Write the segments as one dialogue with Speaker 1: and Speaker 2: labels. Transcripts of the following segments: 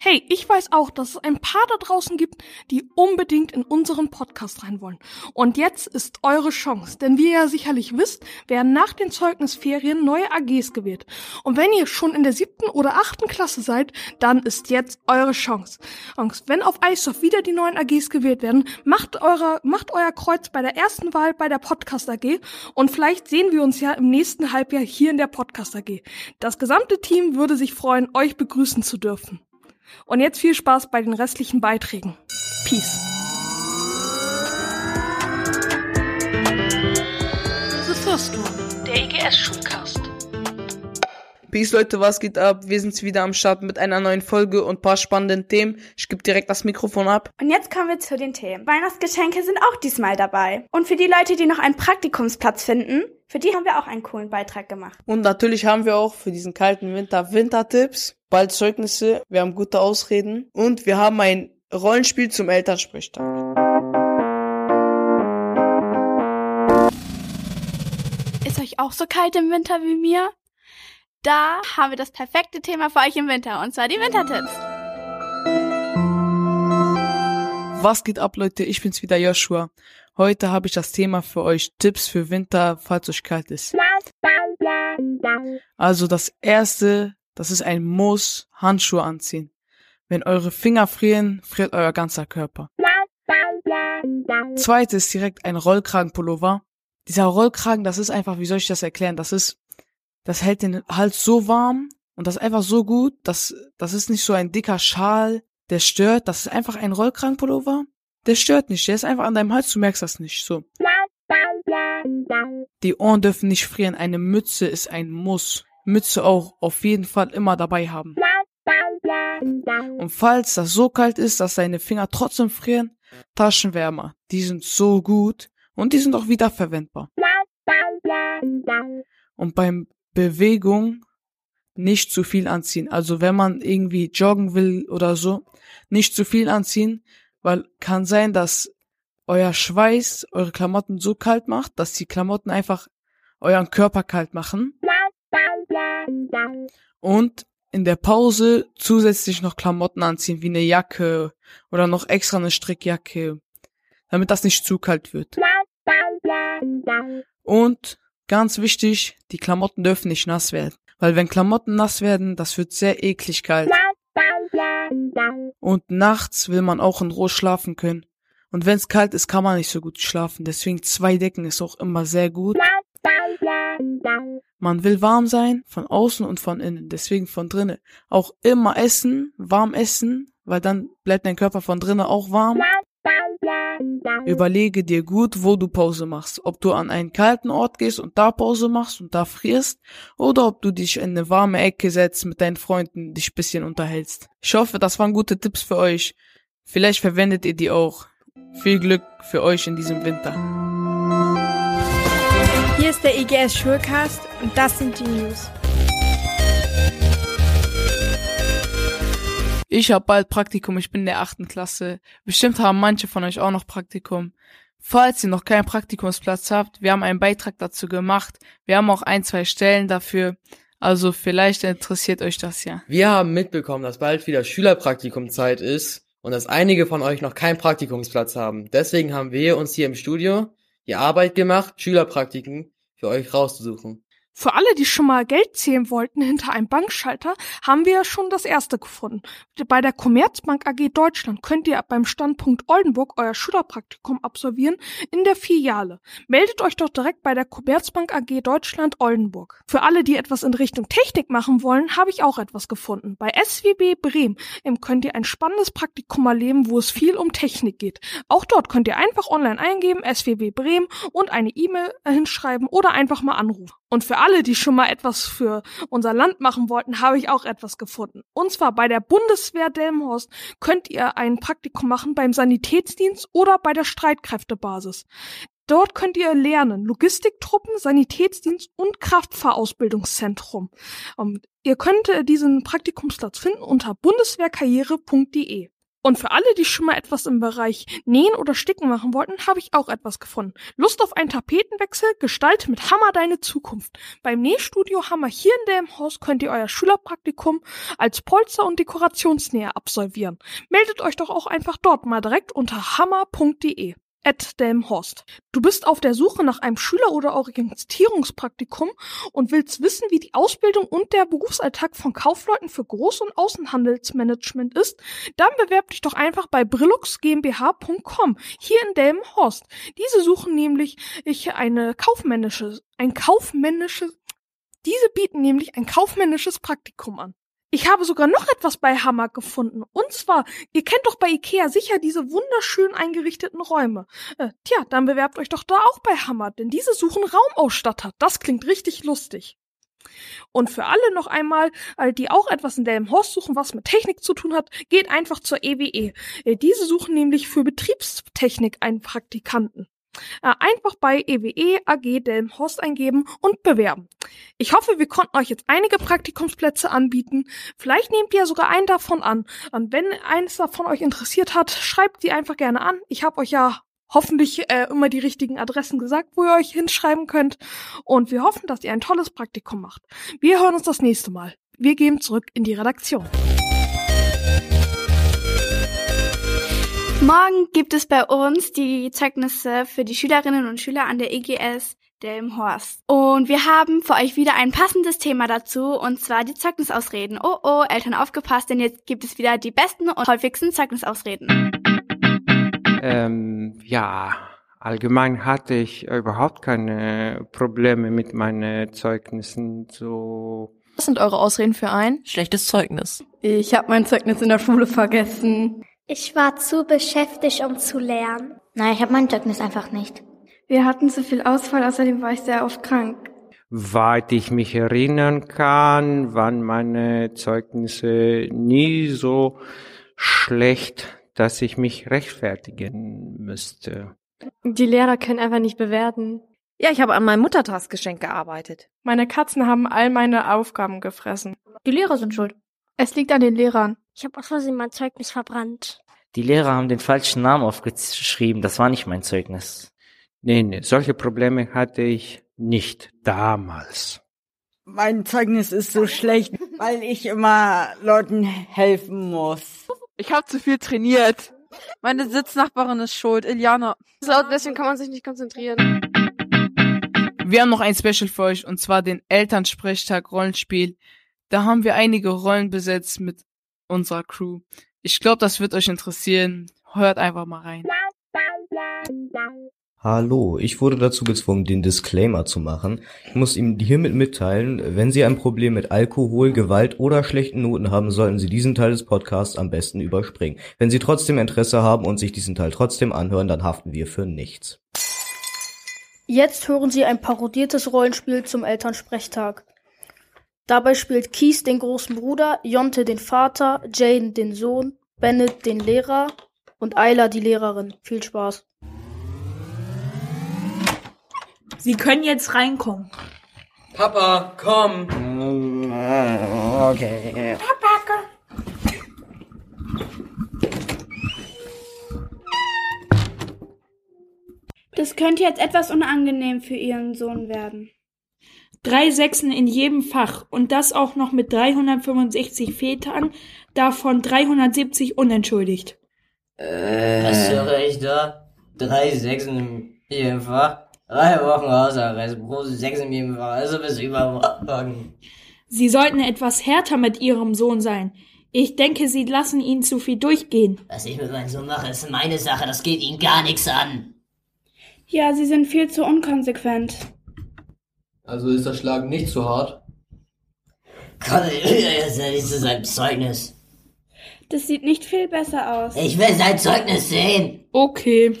Speaker 1: Hey, ich weiß auch, dass es ein paar da draußen gibt, die unbedingt in unseren Podcast rein wollen. Und jetzt ist eure Chance, denn wie ihr ja sicherlich wisst, werden nach den Zeugnisferien neue AGs gewählt. Und wenn ihr schon in der siebten oder achten Klasse seid, dann ist jetzt eure Chance. Und wenn auf iSoft wieder die neuen AGs gewählt werden, macht eure, macht euer Kreuz bei der ersten Wahl bei der Podcast AG und vielleicht sehen wir uns ja im nächsten Halbjahr hier in der Podcast AG. Das gesamte Team würde sich freuen, euch begrüßen zu dürfen. Und jetzt viel Spaß bei den restlichen Beiträgen. Peace.
Speaker 2: The First One, der EGS-Schulcast.
Speaker 3: Peace Leute, was geht ab? Wir sind wieder am Start mit einer neuen Folge und paar spannenden Themen. Ich gebe direkt das Mikrofon ab.
Speaker 4: Und jetzt kommen wir zu den Themen. Weihnachtsgeschenke sind auch diesmal dabei. Und für die Leute, die noch einen Praktikumsplatz finden, für die haben wir auch einen coolen Beitrag gemacht.
Speaker 3: Und natürlich haben wir auch für diesen kalten Winter Wintertipps, bald Zeugnisse, wir haben gute Ausreden und wir haben ein Rollenspiel zum Elternsprechtag.
Speaker 5: Ist euch auch so kalt im Winter wie mir? Da haben wir das perfekte Thema für euch im Winter, und zwar die Wintertipps.
Speaker 3: Was geht ab, Leute? Ich bin's wieder, Joshua. Heute habe ich das Thema für euch Tipps für Winter, falls euch kalt ist. Also das erste, das ist ein Muss, Handschuhe anziehen. Wenn eure Finger frieren, friert euer ganzer Körper. Zweites direkt ein Rollkragenpullover. Dieser Rollkragen, das ist einfach, wie soll ich das erklären? Das ist, das hält den Hals so warm und das ist einfach so gut, dass, das ist nicht so ein dicker Schal, der stört. Das ist einfach ein Rollkragenpullover. Der stört nicht, der ist einfach an deinem Hals, du merkst das nicht, so. Die Ohren dürfen nicht frieren, eine Mütze ist ein Muss. Mütze auch auf jeden Fall immer dabei haben. Und falls das so kalt ist, dass deine Finger trotzdem frieren, Taschenwärmer, die sind so gut und die sind auch wiederverwendbar. Und beim Bewegung nicht zu viel anziehen. Also wenn man irgendwie joggen will oder so, nicht zu viel anziehen, weil kann sein, dass euer Schweiß eure Klamotten so kalt macht, dass die Klamotten einfach euren Körper kalt machen. Und in der Pause zusätzlich noch Klamotten anziehen, wie eine Jacke oder noch extra eine Strickjacke, damit das nicht zu kalt wird. Und ganz wichtig, die Klamotten dürfen nicht nass werden. Weil wenn Klamotten nass werden, das wird sehr eklig kalt. Und nachts will man auch in Ruhe schlafen können. Und wenn es kalt ist, kann man nicht so gut schlafen. Deswegen zwei Decken ist auch immer sehr gut. Man will warm sein, von außen und von innen. Deswegen von drinnen. Auch immer essen, warm essen, weil dann bleibt dein Körper von drinnen auch warm. Überlege dir gut, wo du Pause machst. Ob du an einen kalten Ort gehst und da Pause machst und da frierst, oder ob du dich in eine warme Ecke setzt mit deinen Freunden, dich bisschen unterhältst. Ich hoffe, das waren gute Tipps für euch. Vielleicht verwendet ihr die auch. Viel Glück für euch in diesem Winter.
Speaker 6: Hier ist der IGS Schulcast und das sind die News.
Speaker 3: Ich habe bald Praktikum, ich bin in der achten Klasse. Bestimmt haben manche von euch auch noch Praktikum. Falls ihr noch keinen Praktikumsplatz habt, wir haben einen Beitrag dazu gemacht. Wir haben auch ein, zwei Stellen dafür. Also vielleicht interessiert euch das ja.
Speaker 7: Wir haben mitbekommen, dass bald wieder Schülerpraktikumzeit ist und dass einige von euch noch keinen Praktikumsplatz haben. Deswegen haben wir uns hier im Studio die Arbeit gemacht, Schülerpraktiken für euch rauszusuchen.
Speaker 1: Für alle, die schon mal Geld zählen wollten hinter einem Bankschalter, haben wir ja schon das erste gefunden. Bei der Commerzbank AG Deutschland könnt ihr beim Standpunkt Oldenburg euer Schülerpraktikum absolvieren in der Filiale. Meldet euch doch direkt bei der Commerzbank AG Deutschland Oldenburg. Für alle, die etwas in Richtung Technik machen wollen, habe ich auch etwas gefunden. Bei SWB Bremen könnt ihr ein spannendes Praktikum erleben, wo es viel um Technik geht. Auch dort könnt ihr einfach online eingeben, SWB Bremen und eine E-Mail hinschreiben oder einfach mal anrufen. Und für alle, die schon mal etwas für unser Land machen wollten, habe ich auch etwas gefunden. Und zwar bei der Bundeswehr Delmenhorst könnt ihr ein Praktikum machen beim Sanitätsdienst oder bei der Streitkräftebasis. Dort könnt ihr lernen Logistiktruppen, Sanitätsdienst und Kraftfahrausbildungszentrum. Um, ihr könnt diesen Praktikumsplatz finden unter bundeswehrkarriere.de. Und für alle, die schon mal etwas im Bereich Nähen oder Sticken machen wollten, habe ich auch etwas gefunden. Lust auf einen Tapetenwechsel? Gestalte mit Hammer deine Zukunft. Beim Nähstudio Hammer hier in dem Haus könnt ihr euer Schülerpraktikum als Polster- und Dekorationsnäher absolvieren. Meldet euch doch auch einfach dort mal direkt unter hammer.de at Delmhorst. Du bist auf der Suche nach einem Schüler- oder Orientierungspraktikum und willst wissen, wie die Ausbildung und der Berufsalltag von Kaufleuten für Groß- und Außenhandelsmanagement ist? Dann bewerb dich doch einfach bei brilluxgmbh.com hier in Delmenhorst. Diese suchen nämlich ich eine kaufmännische, ein kaufmännisches, diese bieten nämlich ein kaufmännisches Praktikum an. Ich habe sogar noch etwas bei Hammer gefunden. Und zwar, ihr kennt doch bei Ikea sicher diese wunderschön eingerichteten Räume. Äh, tja, dann bewerbt euch doch da auch bei Hammer, denn diese suchen Raumausstatter. Das klingt richtig lustig. Und für alle noch einmal, äh, die auch etwas in Delmenhorst suchen, was mit Technik zu tun hat, geht einfach zur EWE. Äh, diese suchen nämlich für Betriebstechnik einen Praktikanten. Äh, einfach bei EWE AG Delmenhorst eingeben und bewerben. Ich hoffe, wir konnten euch jetzt einige Praktikumsplätze anbieten. Vielleicht nehmt ihr sogar einen davon an. Und wenn eines davon euch interessiert hat, schreibt sie einfach gerne an. Ich habe euch ja hoffentlich äh, immer die richtigen Adressen gesagt, wo ihr euch hinschreiben könnt. Und wir hoffen, dass ihr ein tolles Praktikum macht. Wir hören uns das nächste Mal. Wir gehen zurück in die Redaktion.
Speaker 5: Morgen gibt es bei uns die Zeugnisse für die Schülerinnen und Schüler an der EGS Delmhorst. Und wir haben für euch wieder ein passendes Thema dazu, und zwar die Zeugnisausreden. Oh oh, Eltern aufgepasst, denn jetzt gibt es wieder die besten und häufigsten Zeugnisausreden.
Speaker 8: Ähm, ja, allgemein hatte ich überhaupt keine Probleme mit meinen Zeugnissen. So
Speaker 9: Was sind eure Ausreden für ein
Speaker 10: Schlechtes Zeugnis.
Speaker 11: Ich habe mein Zeugnis in der Schule vergessen.
Speaker 12: Ich war zu beschäftigt, um zu lernen.
Speaker 13: Nein, ich habe mein Zeugnis einfach nicht.
Speaker 11: Wir hatten zu viel Ausfall, außerdem war ich sehr oft krank.
Speaker 8: Weit ich mich erinnern kann, waren meine Zeugnisse nie so schlecht, dass ich mich rechtfertigen müsste.
Speaker 6: Die Lehrer können einfach nicht bewerten.
Speaker 9: Ja, ich habe an meinem Muttertagsgeschenk gearbeitet.
Speaker 6: Meine Katzen haben all meine Aufgaben gefressen.
Speaker 13: Die Lehrer sind schuld.
Speaker 6: Es liegt an den Lehrern.
Speaker 12: Ich habe aus Versehen mein Zeugnis verbrannt.
Speaker 10: Die Lehrer haben den falschen Namen aufgeschrieben. Das war nicht mein Zeugnis.
Speaker 8: Nee, nee, solche Probleme hatte ich nicht damals.
Speaker 14: Mein Zeugnis ist so schlecht, weil ich immer Leuten helfen muss.
Speaker 15: Ich habe zu viel trainiert. Meine Sitznachbarin ist schuld, Iliana.
Speaker 6: So laut deswegen kann man sich nicht konzentrieren.
Speaker 3: Wir haben noch ein Special für euch und zwar den Elternsprechtag Rollenspiel. Da haben wir einige Rollen besetzt mit unserer Crew. Ich glaube, das wird euch interessieren. Hört einfach mal rein.
Speaker 16: Hallo, ich wurde dazu gezwungen, den Disclaimer zu machen. Ich muss Ihnen hiermit mitteilen, wenn Sie ein Problem mit Alkohol, Gewalt oder schlechten Noten haben, sollten Sie diesen Teil des Podcasts am besten überspringen. Wenn Sie trotzdem Interesse haben und sich diesen Teil trotzdem anhören, dann haften wir für nichts.
Speaker 17: Jetzt hören Sie ein parodiertes Rollenspiel zum Elternsprechtag. Dabei spielt Keith den großen Bruder, Jonte den Vater, Jaden den Sohn, Bennett den Lehrer und Ayla die Lehrerin. Viel Spaß.
Speaker 18: Sie können jetzt reinkommen.
Speaker 7: Papa, komm.
Speaker 14: Okay.
Speaker 12: Papa, komm.
Speaker 4: Das könnte jetzt etwas unangenehm für Ihren Sohn werden.
Speaker 18: Drei Sechsen in jedem Fach und das auch noch mit 365 Vätern, davon 370 unentschuldigt.
Speaker 19: Äh. Was höre ich da? Drei Sechsen in jedem Fach? Drei Wochen Hausarrest, pro Sechsen in jedem Fach, also bis übermorgen.
Speaker 18: Sie sollten etwas härter mit Ihrem Sohn sein. Ich denke, Sie lassen ihn zu viel durchgehen.
Speaker 19: Was ich mit meinem Sohn mache, ist meine Sache, das geht ihn gar nichts an.
Speaker 4: Ja, Sie sind viel zu unkonsequent.
Speaker 7: Also ist das Schlagen nicht zu hart?
Speaker 19: Komm, jetzt nicht zu seinem Zeugnis.
Speaker 4: Das sieht nicht viel besser aus.
Speaker 19: Ich will sein Zeugnis sehen.
Speaker 18: Okay.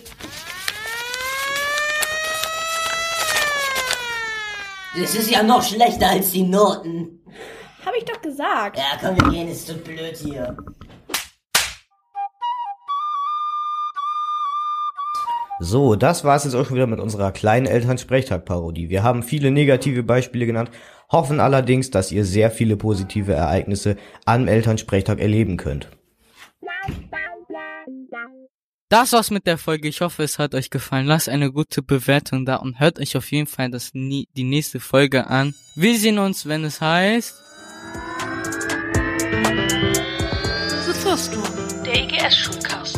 Speaker 19: Das ist ja noch schlechter als die Noten.
Speaker 4: Hab ich doch gesagt.
Speaker 19: Ja, komm, wir gehen, es ist zu blöd hier.
Speaker 16: So, das war's jetzt auch schon wieder mit unserer kleinen Elternsprechtag-Parodie. Wir haben viele negative Beispiele genannt, hoffen allerdings, dass ihr sehr viele positive Ereignisse am Elternsprechtag erleben könnt.
Speaker 20: Das war's mit der Folge. Ich hoffe, es hat euch gefallen. Lasst eine gute Bewertung da und hört euch auf jeden Fall das, die nächste Folge an. Wir sehen uns, wenn es heißt...
Speaker 2: Sophirsturm, der EGS-Schulcast.